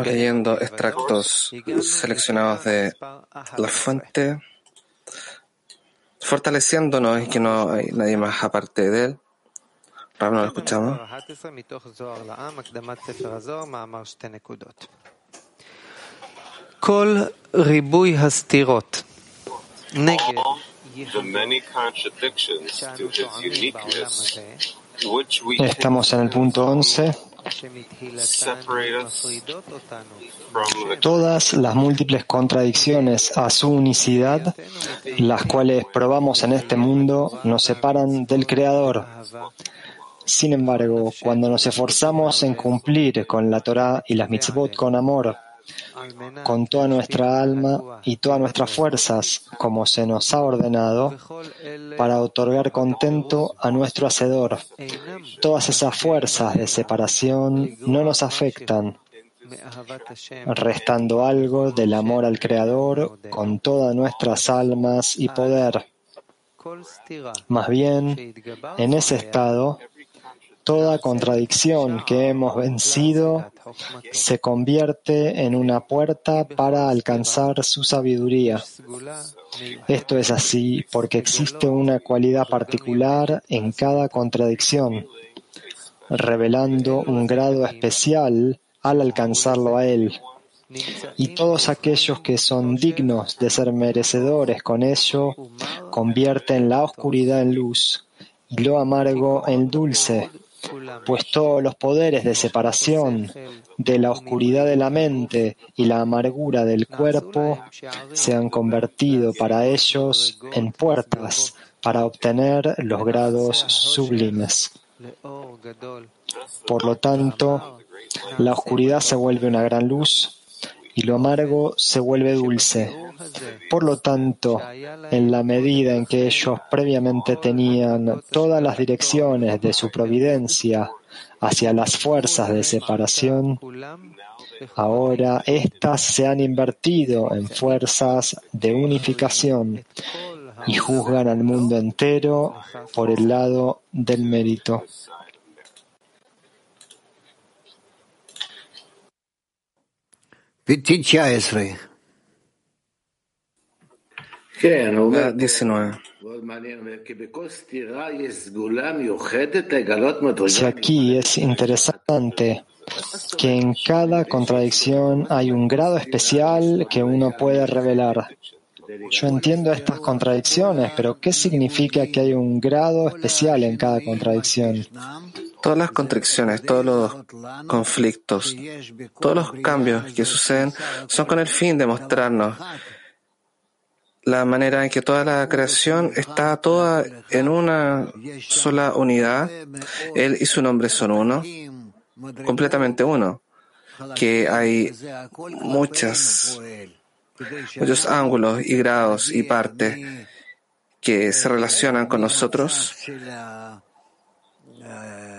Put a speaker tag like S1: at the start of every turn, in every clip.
S1: Estamos leyendo extractos seleccionados de la fuente, fortaleciéndonos y que no hay nadie más aparte de él. Rab, no lo escuchamos.
S2: the many contradictions to his uniqueness
S3: Estamos en el punto 11. Todas las múltiples contradicciones a su unicidad, las cuales probamos en este mundo, nos separan del Creador. Sin embargo, cuando nos esforzamos en cumplir con la Torah y las mitzvot con amor, con toda nuestra alma y todas nuestras fuerzas, como se nos ha ordenado, para otorgar contento a nuestro Hacedor. Todas esas fuerzas de separación no nos afectan, restando algo del amor al Creador con todas nuestras almas y poder. Más bien, en ese estado, Toda contradicción que hemos vencido se convierte en una puerta para alcanzar su sabiduría. Esto es así porque existe una cualidad particular en cada contradicción, revelando un grado especial al alcanzarlo a él. Y todos aquellos que son dignos de ser merecedores con ello convierten la oscuridad en luz y lo amargo en dulce pues todos los poderes de separación de la oscuridad de la mente y la amargura del cuerpo se han convertido para ellos en puertas para obtener los grados sublimes. Por lo tanto, la oscuridad se vuelve una gran luz y lo amargo se vuelve dulce. Por lo tanto, en la medida en que ellos previamente tenían todas las direcciones de su providencia hacia las fuerzas de separación, ahora éstas se han invertido en fuerzas de unificación y juzgan al mundo entero por el lado del mérito.
S1: La 19.
S3: Si aquí es interesante que en cada contradicción hay un grado especial que uno puede revelar. Yo entiendo estas contradicciones, pero ¿qué significa que hay un grado especial en cada contradicción?
S1: Todas las contradicciones, todos los conflictos, todos los cambios que suceden son con el fin de mostrarnos la manera en que toda la creación está toda en una sola unidad. Él y su nombre son uno, completamente uno, que hay muchas, muchos ángulos y grados y partes que se relacionan con nosotros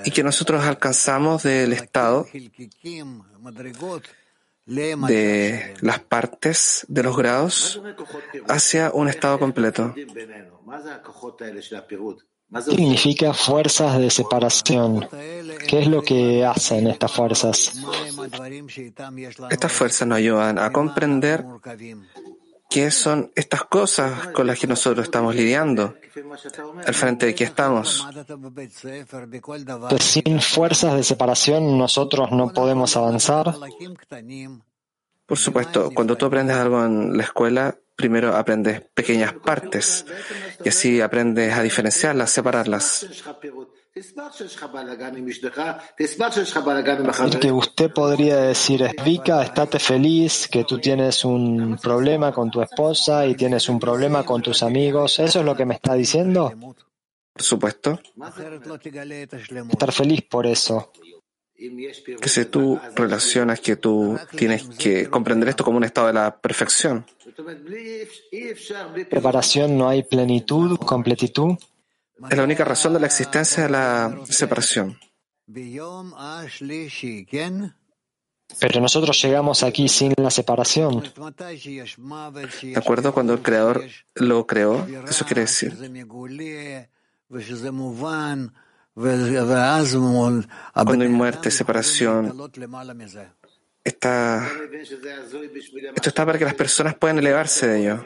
S1: y que nosotros alcanzamos del estado de las partes de los grados hacia un estado completo.
S3: Significa fuerzas de separación. ¿Qué es lo que hacen estas fuerzas?
S1: Estas fuerzas nos ayudan a comprender qué son estas cosas con las que nosotros estamos lidiando, al frente de qué estamos.
S3: Pues sin fuerzas de separación nosotros no podemos avanzar.
S1: Por supuesto, cuando tú aprendes algo en la escuela, primero aprendes pequeñas partes y así aprendes a diferenciarlas, separarlas.
S3: El que usted podría decir Vika, estate feliz que tú tienes un problema con tu esposa y tienes un problema con tus amigos. ¿Eso es lo que me está diciendo?
S1: Por supuesto.
S3: Estar feliz por eso.
S1: Que si tú relacionas que tú tienes que comprender esto como un estado de la perfección.
S3: Preparación, no hay plenitud, completitud.
S1: Es la única razón de la existencia de la separación.
S3: Pero nosotros llegamos aquí sin la separación.
S1: ¿De acuerdo? Cuando el Creador lo creó, eso quiere decir Cuando hay muerte, separación, está, esto está para que las personas puedan elevarse de ello.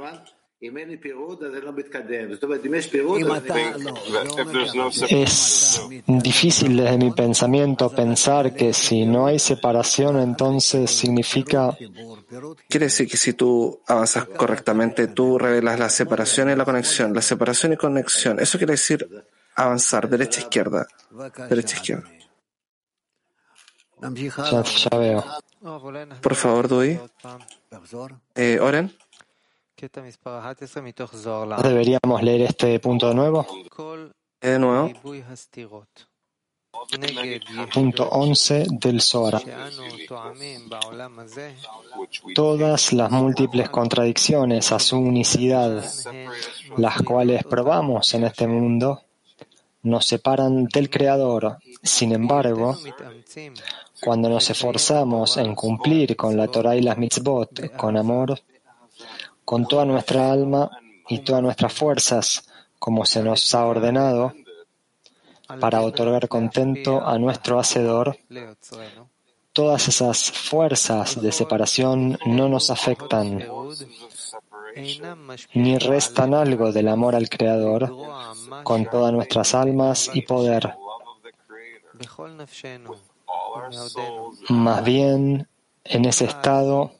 S3: Es difícil desde mi pensamiento pensar que si no hay separación, entonces significa...
S1: Quiere decir que si tú avanzas correctamente, tú revelas la separación y la conexión, la separación y conexión. Eso quiere decir avanzar, derecha, izquierda, derecha, izquierda.
S3: Ya, ya veo.
S1: Por favor, Dui. Eh, Oren.
S3: ¿Deberíamos leer este punto de nuevo?
S1: De nuevo.
S3: Punto 11 del Zohar. Todas las múltiples contradicciones a su unicidad, las cuales probamos en este mundo, nos separan del Creador. Sin embargo, cuando nos esforzamos en cumplir con la Torah y las mitzvot con amor, con toda nuestra alma y todas nuestras fuerzas, como se nos ha ordenado, para otorgar contento a nuestro Hacedor, todas esas fuerzas de separación no nos afectan, ni restan algo del amor al Creador con todas nuestras almas y poder. Más bien, en ese estado,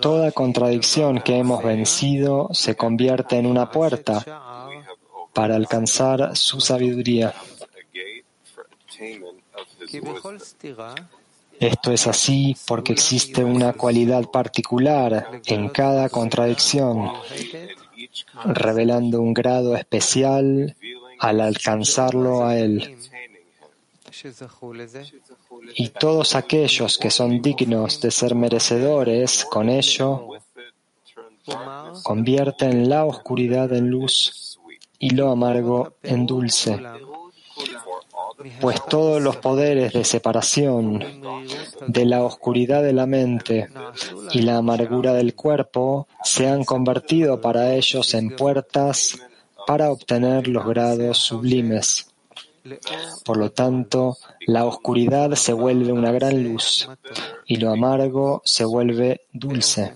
S3: Toda contradicción que hemos vencido se convierte en una puerta para alcanzar su sabiduría. Esto es así porque existe una cualidad particular en cada contradicción, revelando un grado especial al alcanzarlo a él y todos aquellos que son dignos de ser merecedores con ello convierten la oscuridad en luz y lo amargo en dulce. Pues todos los poderes de separación de la oscuridad de la mente y la amargura del cuerpo se han convertido para ellos en puertas para obtener los grados sublimes. Por lo tanto, la oscuridad se vuelve una gran luz y lo amargo se vuelve dulce.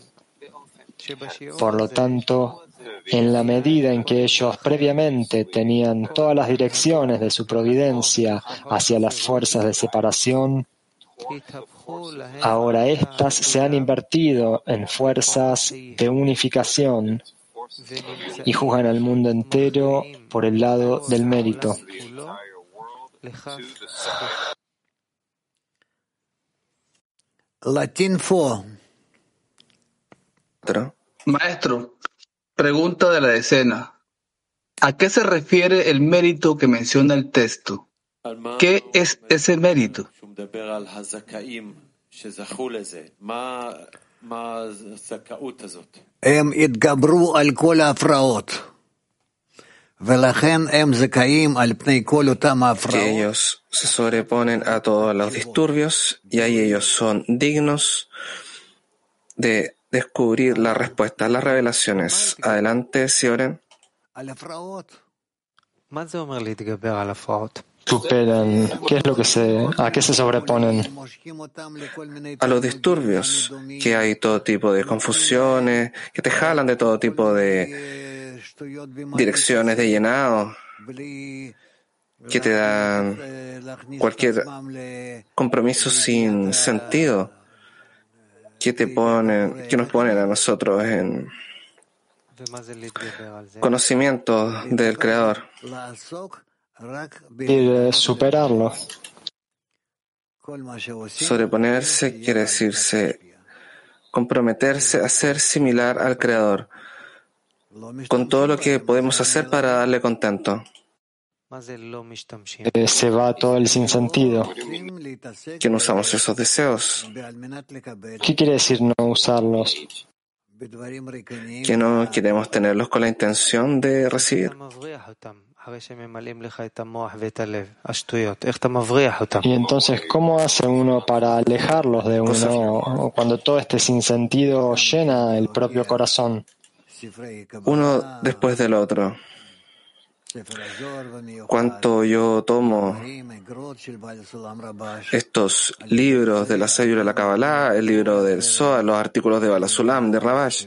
S3: Por lo tanto, en la medida en que ellos previamente tenían todas las direcciones de su providencia hacia las fuerzas de separación, ahora éstas se han invertido en fuerzas de unificación y juzgan al mundo entero por el lado del mérito.
S4: Latín 4. Maestro, pregunta de la decena. ¿A qué se refiere el mérito que menciona el texto? ¿Qué es ese mérito?
S1: Que ellos se sobreponen a todos los disturbios y ahí ellos son dignos de descubrir la respuesta a las revelaciones. Adelante, Sioren.
S3: Superan. ¿Qué es lo que se, a qué se sobreponen?
S1: A los disturbios, que hay todo tipo de confusiones, que te jalan de todo tipo de direcciones de llenado que te dan cualquier compromiso sin sentido que te ponen, que nos ponen a nosotros en conocimiento del Creador.
S3: Y superarlo.
S1: Sobreponerse quiere decirse comprometerse a ser similar al Creador con todo lo que podemos hacer para darle contento.
S3: Eh, se va todo el sinsentido.
S1: Que no usamos esos deseos.
S3: ¿Qué quiere decir no usarlos?
S1: Que no queremos tenerlos con la intención de recibir.
S3: Y entonces, ¿cómo hace uno para alejarlos de uno cuando todo este sinsentido llena el propio corazón?
S1: Uno después del otro. Cuanto yo tomo estos libros de la Sayura de la Kabbalah, el libro del Zohar, los artículos de Balasulam, de Rabash,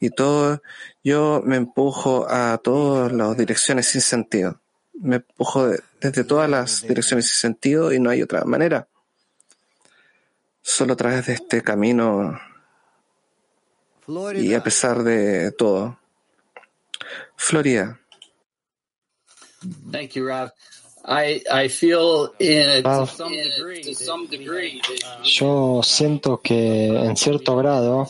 S1: y todo, yo me empujo a todas las direcciones sin sentido. Me empujo desde todas las direcciones sin sentido y no hay otra manera. Solo a través de este camino y a pesar de todo. Florida.
S5: Thank you, Rob. I, I feel in, to some degree, to some degree
S3: yo siento que en cierto grado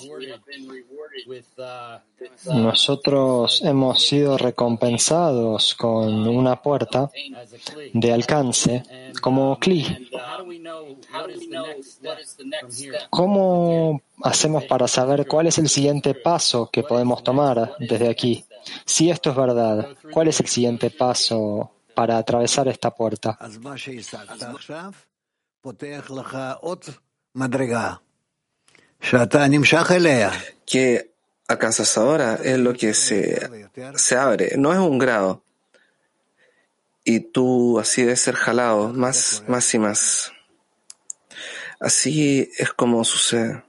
S3: nosotros hemos sido recompensados con una puerta de alcance como CLI. ¿Cómo hacemos para saber cuál es el siguiente paso que podemos tomar desde aquí? Si esto es verdad, ¿cuál es el siguiente paso para atravesar esta puerta?
S1: que alcanzas ahora es lo que se, se abre, no es un grado. Y tú así debes ser jalado más, más y más. Así es como sucede.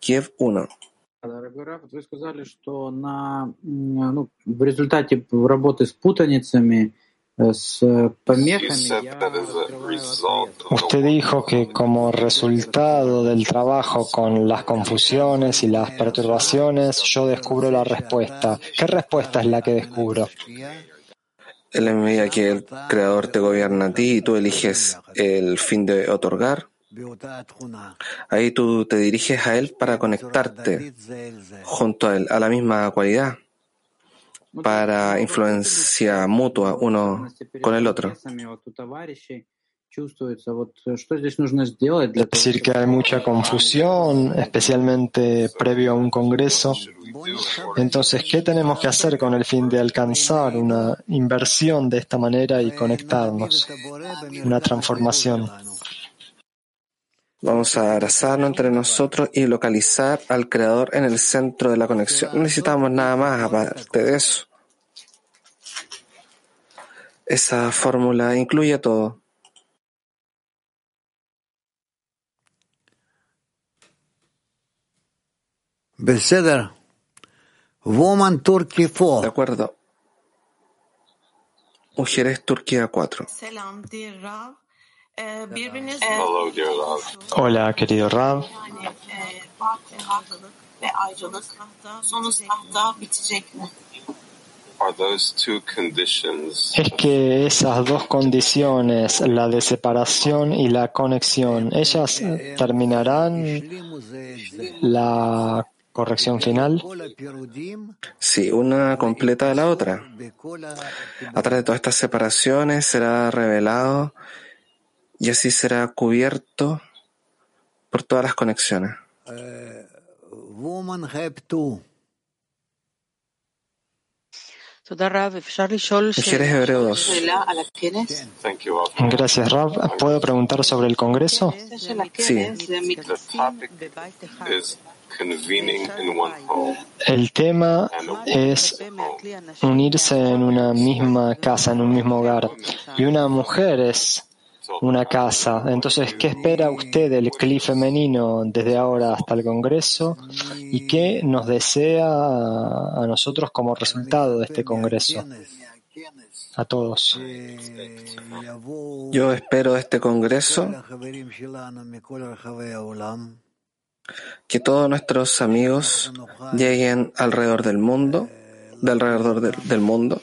S6: Kiev
S1: 1.
S7: Дорогой Раф, вы сказали, что на, ну, в результате работы
S3: Usted dijo que como resultado del trabajo con las confusiones y las perturbaciones, yo descubro la respuesta. ¿Qué respuesta es la que descubro?
S1: En la medida que el Creador te gobierna a ti y tú eliges el fin de otorgar, ahí tú te diriges a Él para conectarte junto a Él, a la misma cualidad para influencia mutua uno con el otro.
S3: Es decir, que hay mucha confusión, especialmente previo a un congreso. Entonces, ¿qué tenemos que hacer con el fin de alcanzar una inversión de esta manera y conectarnos? Una transformación.
S1: Vamos a abrazarnos entre nosotros y localizar al Creador en el centro de la conexión. No necesitamos nada más aparte de eso. Esa fórmula incluye todo.
S6: Beseder. Woman Turkey 4.
S1: De acuerdo. Mujeres Turquía 4.
S8: Selam, dear
S3: Hola querido Rab. Es que esas dos condiciones, la de separación y la conexión, ellas terminarán la corrección final?
S1: Sí, una completa de la otra. A través de todas estas separaciones será revelado y así será cubierto por todas las conexiones. Mujeres Hebreo 2.
S3: Gracias, Rab. ¿Puedo preguntar sobre el Congreso?
S2: Sí.
S3: El tema es unirse en una misma casa, en un mismo hogar. Y una mujer es una casa. Entonces, ¿qué espera usted del CLI femenino desde ahora hasta el Congreso? ¿Y qué nos desea a nosotros como resultado de este Congreso? A todos.
S1: Yo espero este Congreso que todos nuestros amigos lleguen alrededor del mundo, de alrededor del mundo,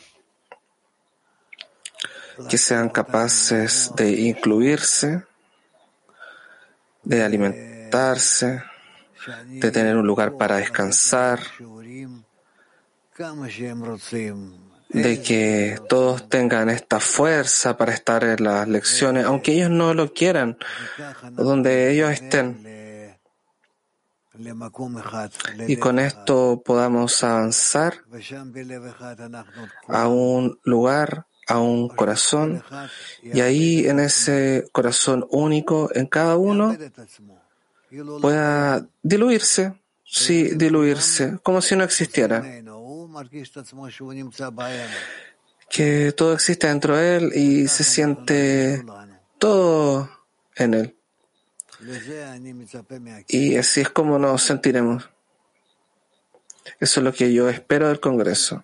S1: que sean capaces de incluirse, de alimentarse, de tener un lugar para descansar, de que todos tengan esta fuerza para estar en las lecciones, aunque ellos no lo quieran, donde ellos estén. Y con esto podamos avanzar a un lugar a un corazón y ahí en ese corazón único en cada uno pueda diluirse, sí, diluirse, como si no existiera. Que todo existe dentro de él y se siente todo en él. Y así es como nos sentiremos. Eso es lo que yo espero del Congreso.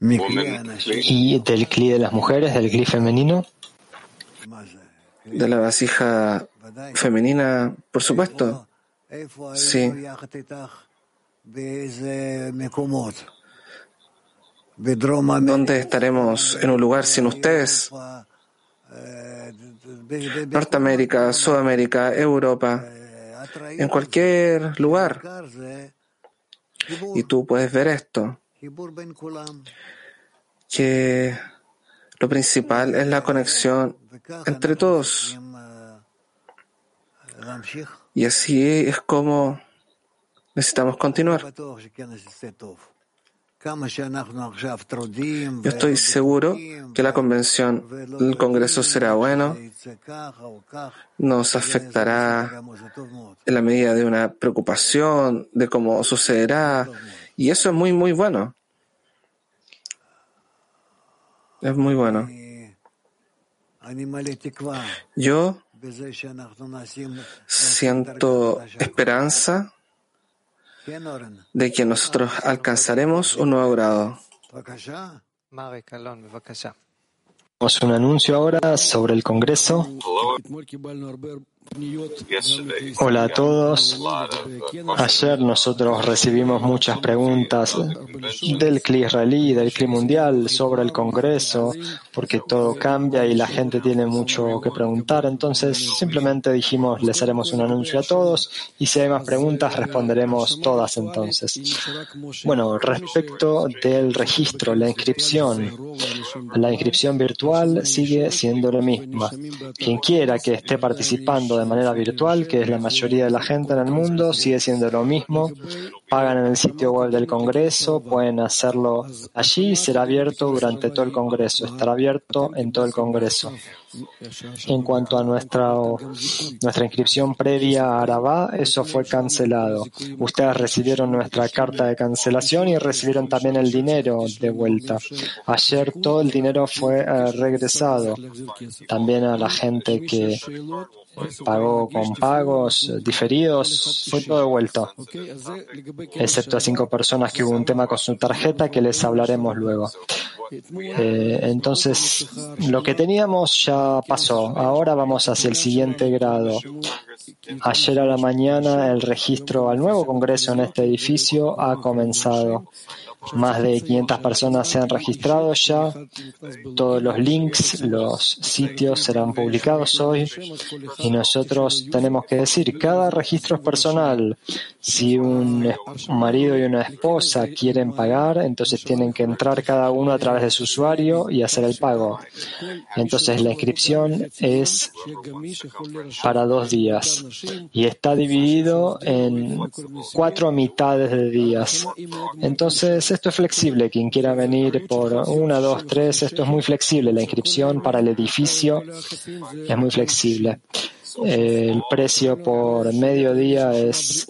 S3: ¿Y del cli de las mujeres, del cli femenino?
S1: De la vasija femenina, por supuesto. Sí. ¿Dónde estaremos en un lugar sin ustedes? Norteamérica, Sudamérica, Europa, en cualquier lugar. Y tú puedes ver esto, que lo principal es la conexión entre todos. Y así es como necesitamos continuar. Yo estoy seguro que la convención, el Congreso será bueno, nos afectará en la medida de una preocupación de cómo sucederá, y eso es muy, muy bueno. Es muy bueno. Yo siento esperanza de que nosotros alcanzaremos un nuevo grado.
S3: Tenemos un anuncio ahora sobre el Congreso. Hola a todos. Ayer nosotros recibimos muchas preguntas del CLI israelí del CLI mundial sobre el Congreso, porque todo cambia y la gente tiene mucho que preguntar. Entonces simplemente dijimos, les haremos un anuncio a todos y si hay más preguntas responderemos todas entonces. Bueno, respecto del registro, la inscripción, la inscripción virtual sigue siendo la misma. Quien quiera que esté participando de manera virtual, que es la mayoría de la gente en el mundo, sigue siendo lo mismo. Pagan en el sitio web del Congreso, pueden hacerlo allí, será abierto durante todo el Congreso, estará abierto en todo el Congreso. En cuanto a nuestra, nuestra inscripción previa a Arabá, eso fue cancelado. Ustedes recibieron nuestra carta de cancelación y recibieron también el dinero de vuelta. Ayer todo el dinero fue eh, regresado. También a la gente que pagó con pagos diferidos, fue todo devuelto. Excepto a cinco personas que hubo un tema con su tarjeta que les hablaremos luego. Eh, entonces, lo que teníamos ya pasó. Ahora vamos hacia el siguiente grado. Ayer a la mañana el registro al nuevo Congreso en este edificio ha comenzado. Más de 500 personas se han registrado ya. Todos los links, los sitios serán publicados hoy. Y nosotros tenemos que decir, cada registro es personal. Si un marido y una esposa quieren pagar, entonces tienen que entrar cada uno a través de su usuario y hacer el pago. Entonces la inscripción es para dos días y está dividido en cuatro mitades de días. Entonces esto es flexible. Quien quiera venir por una, dos, tres, esto es muy flexible. La inscripción para el edificio es muy flexible. El precio por mediodía es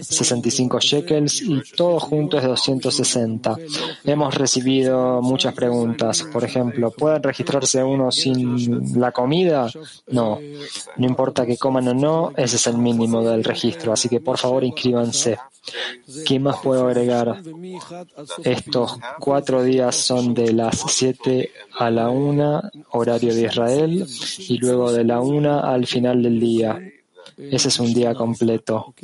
S3: 65 shekels y todo junto es 260. Hemos recibido muchas preguntas. Por ejemplo, ¿pueden registrarse uno sin la comida? No. No importa que coman o no, ese es el mínimo del registro. Así que por favor inscríbanse. ¿Qué más puedo agregar? Estos cuatro días son de las 7 a la 1, horario de Israel, y luego de la 1 al final del día. Ese es un día completo.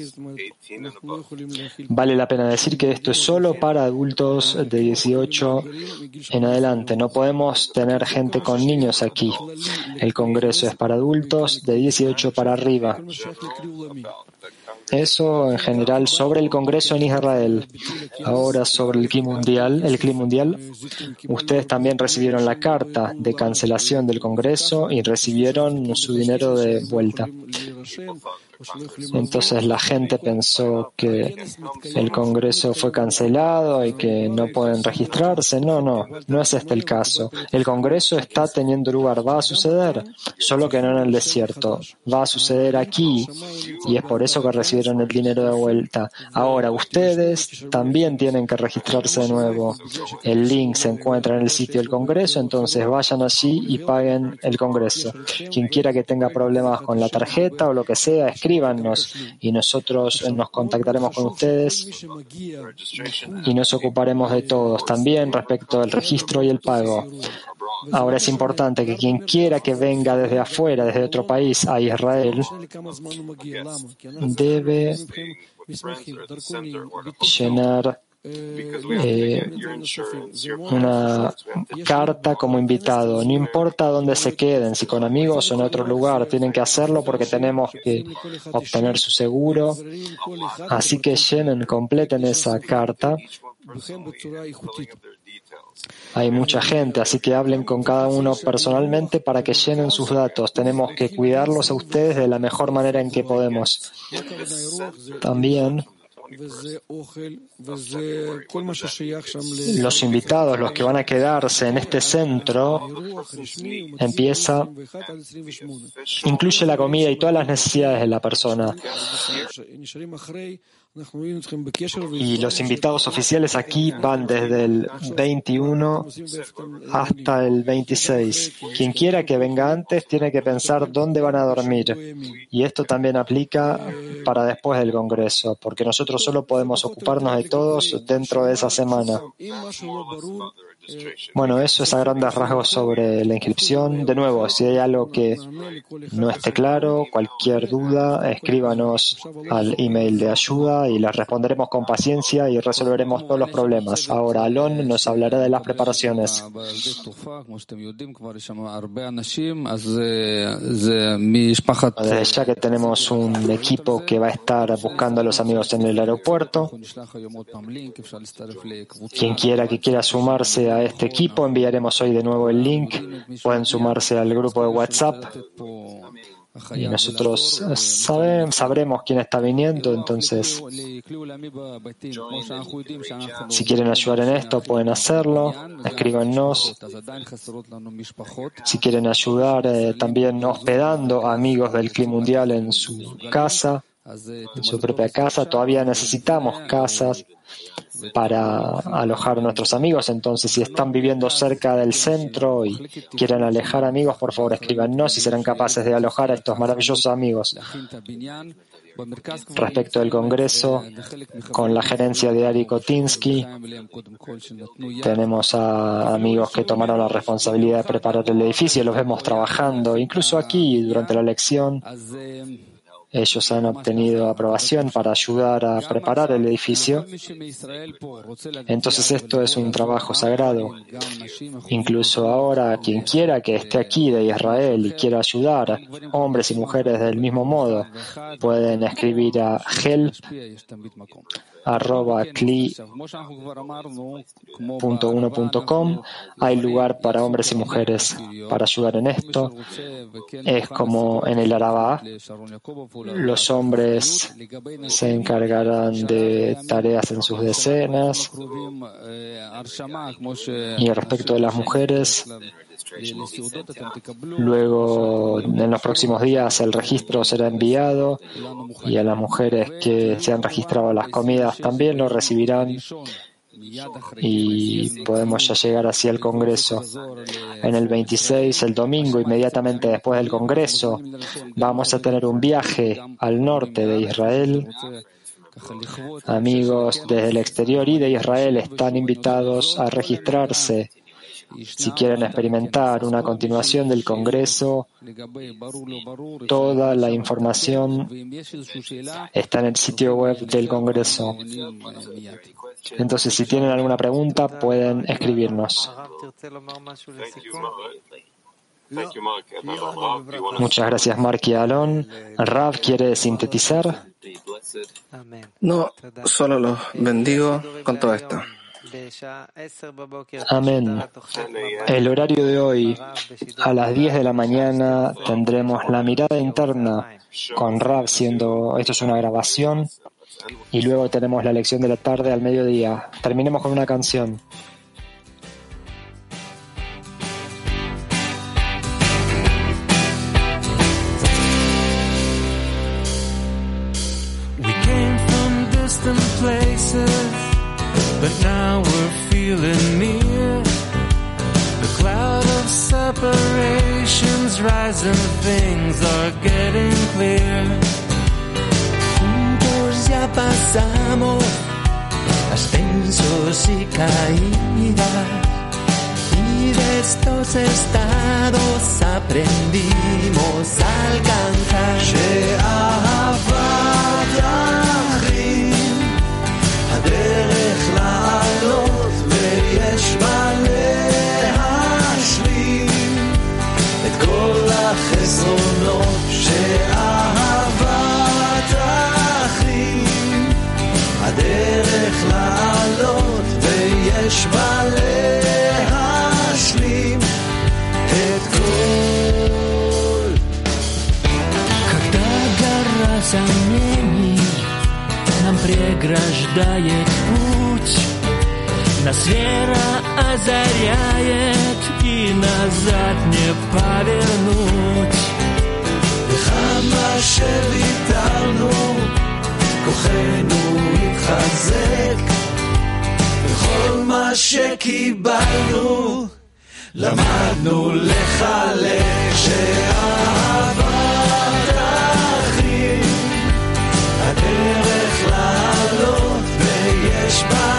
S3: Vale la pena decir que esto es solo para adultos de 18 en adelante. No podemos tener gente con niños aquí. El Congreso es para adultos de 18 para arriba. Eso en general sobre el Congreso en Israel. Ahora sobre el clima mundial, el clima mundial, ustedes también recibieron la carta de cancelación del Congreso y recibieron su dinero de vuelta. Entonces la gente pensó que el Congreso fue cancelado y que no pueden registrarse. No, no, no es este el caso. El Congreso está teniendo lugar, va a suceder, solo que no en el desierto. Va a suceder aquí y es por eso que recibieron el dinero de vuelta. Ahora, ustedes también tienen que registrarse de nuevo. El link se encuentra en el sitio del Congreso, entonces vayan allí y paguen el Congreso. Quien quiera que tenga problemas con la tarjeta o lo que sea, escríbanos y nosotros nos contactaremos con ustedes y nos ocuparemos de todos también respecto al registro y el pago. Ahora es importante que quien quiera que venga desde afuera, desde otro país a Israel, debe llenar eh, una carta como invitado. No importa dónde se queden, si con amigos o en otro lugar, tienen que hacerlo porque tenemos que obtener su seguro. Así que llenen, completen esa carta. Hay mucha gente, así que hablen con cada uno personalmente para que llenen sus datos. Tenemos que cuidarlos a ustedes de la mejor manera en que podemos. También los invitados, los que van a quedarse en este centro, empieza, incluye la comida y todas las necesidades de la persona. Y los invitados oficiales aquí van desde el 21 hasta el 26. Quien quiera que venga antes tiene que pensar dónde van a dormir. Y esto también aplica para después del Congreso, porque nosotros solo podemos ocuparnos de todos dentro de esa semana. Bueno, eso es a grandes rasgos sobre la inscripción. De nuevo, si hay algo que no esté claro, cualquier duda, escríbanos al email de ayuda y les responderemos con paciencia y resolveremos todos los problemas. Ahora, Alon nos hablará de las preparaciones. Ya que tenemos un equipo que va a estar buscando a los amigos en el aeropuerto, quien quiera que quiera sumarse a este equipo, enviaremos hoy de nuevo el link. Pueden sumarse al grupo de WhatsApp. Y nosotros sabremos quién está viniendo, entonces si quieren ayudar en esto pueden hacerlo, escríbanos. Si quieren ayudar eh, también hospedando a amigos del clima mundial en su casa, en su propia casa, todavía necesitamos casas para alojar a nuestros amigos. Entonces, si están viviendo cerca del centro y quieren alejar amigos, por favor escríbanos si serán capaces de alojar a estos maravillosos amigos. Respecto del Congreso, con la gerencia de Ari Kotinsky, tenemos a amigos que tomaron la responsabilidad de preparar el edificio, los vemos trabajando, incluso aquí durante la elección. Ellos han obtenido aprobación para ayudar a preparar el edificio. Entonces esto es un trabajo sagrado. Incluso ahora, quien quiera que esté aquí de Israel y quiera ayudar, hombres y mujeres del mismo modo, pueden escribir a help arroba cli.1.com. Hay lugar para hombres y mujeres para ayudar en esto. Es como en el Arabá. Los hombres se encargarán de tareas en sus decenas. Y respecto de las mujeres, Luego, en los próximos días, el registro será enviado y a las mujeres que se han registrado las comidas también lo recibirán y podemos ya llegar así al Congreso. En el 26, el domingo, inmediatamente después del Congreso, vamos a tener un viaje al norte de Israel. Amigos desde el exterior y de Israel están invitados a registrarse si quieren experimentar una continuación del Congreso, toda la información está en el sitio web del Congreso. Entonces, si tienen alguna pregunta, pueden escribirnos. Muchas gracias, Mark y Alon. Rav quiere sintetizar.
S1: No, solo los bendigo con todo esto.
S3: Amén. El horario de hoy, a las 10 de la mañana, tendremos la mirada interna con Rab, siendo esto es una grabación, y luego tenemos la lección de la tarde al mediodía. Terminemos con una canción.
S9: Places, but now we're feeling near. The cloud of separations rising, things are getting clear.
S10: Juntos ya pasamos ascensos y caídas. Y de estos estados aprendimos a alcanzar.
S9: ויש בה להשלים את כל
S10: Когда гора сомнений нам преграждает путь, нас вера озаряет и назад не повернуть.
S9: וכמה שוויתרנו, כוחנו התחזק, מכל מה שקיבלנו, למדנו לחלק שאהבה תכין, הדרך לעלות ויש בה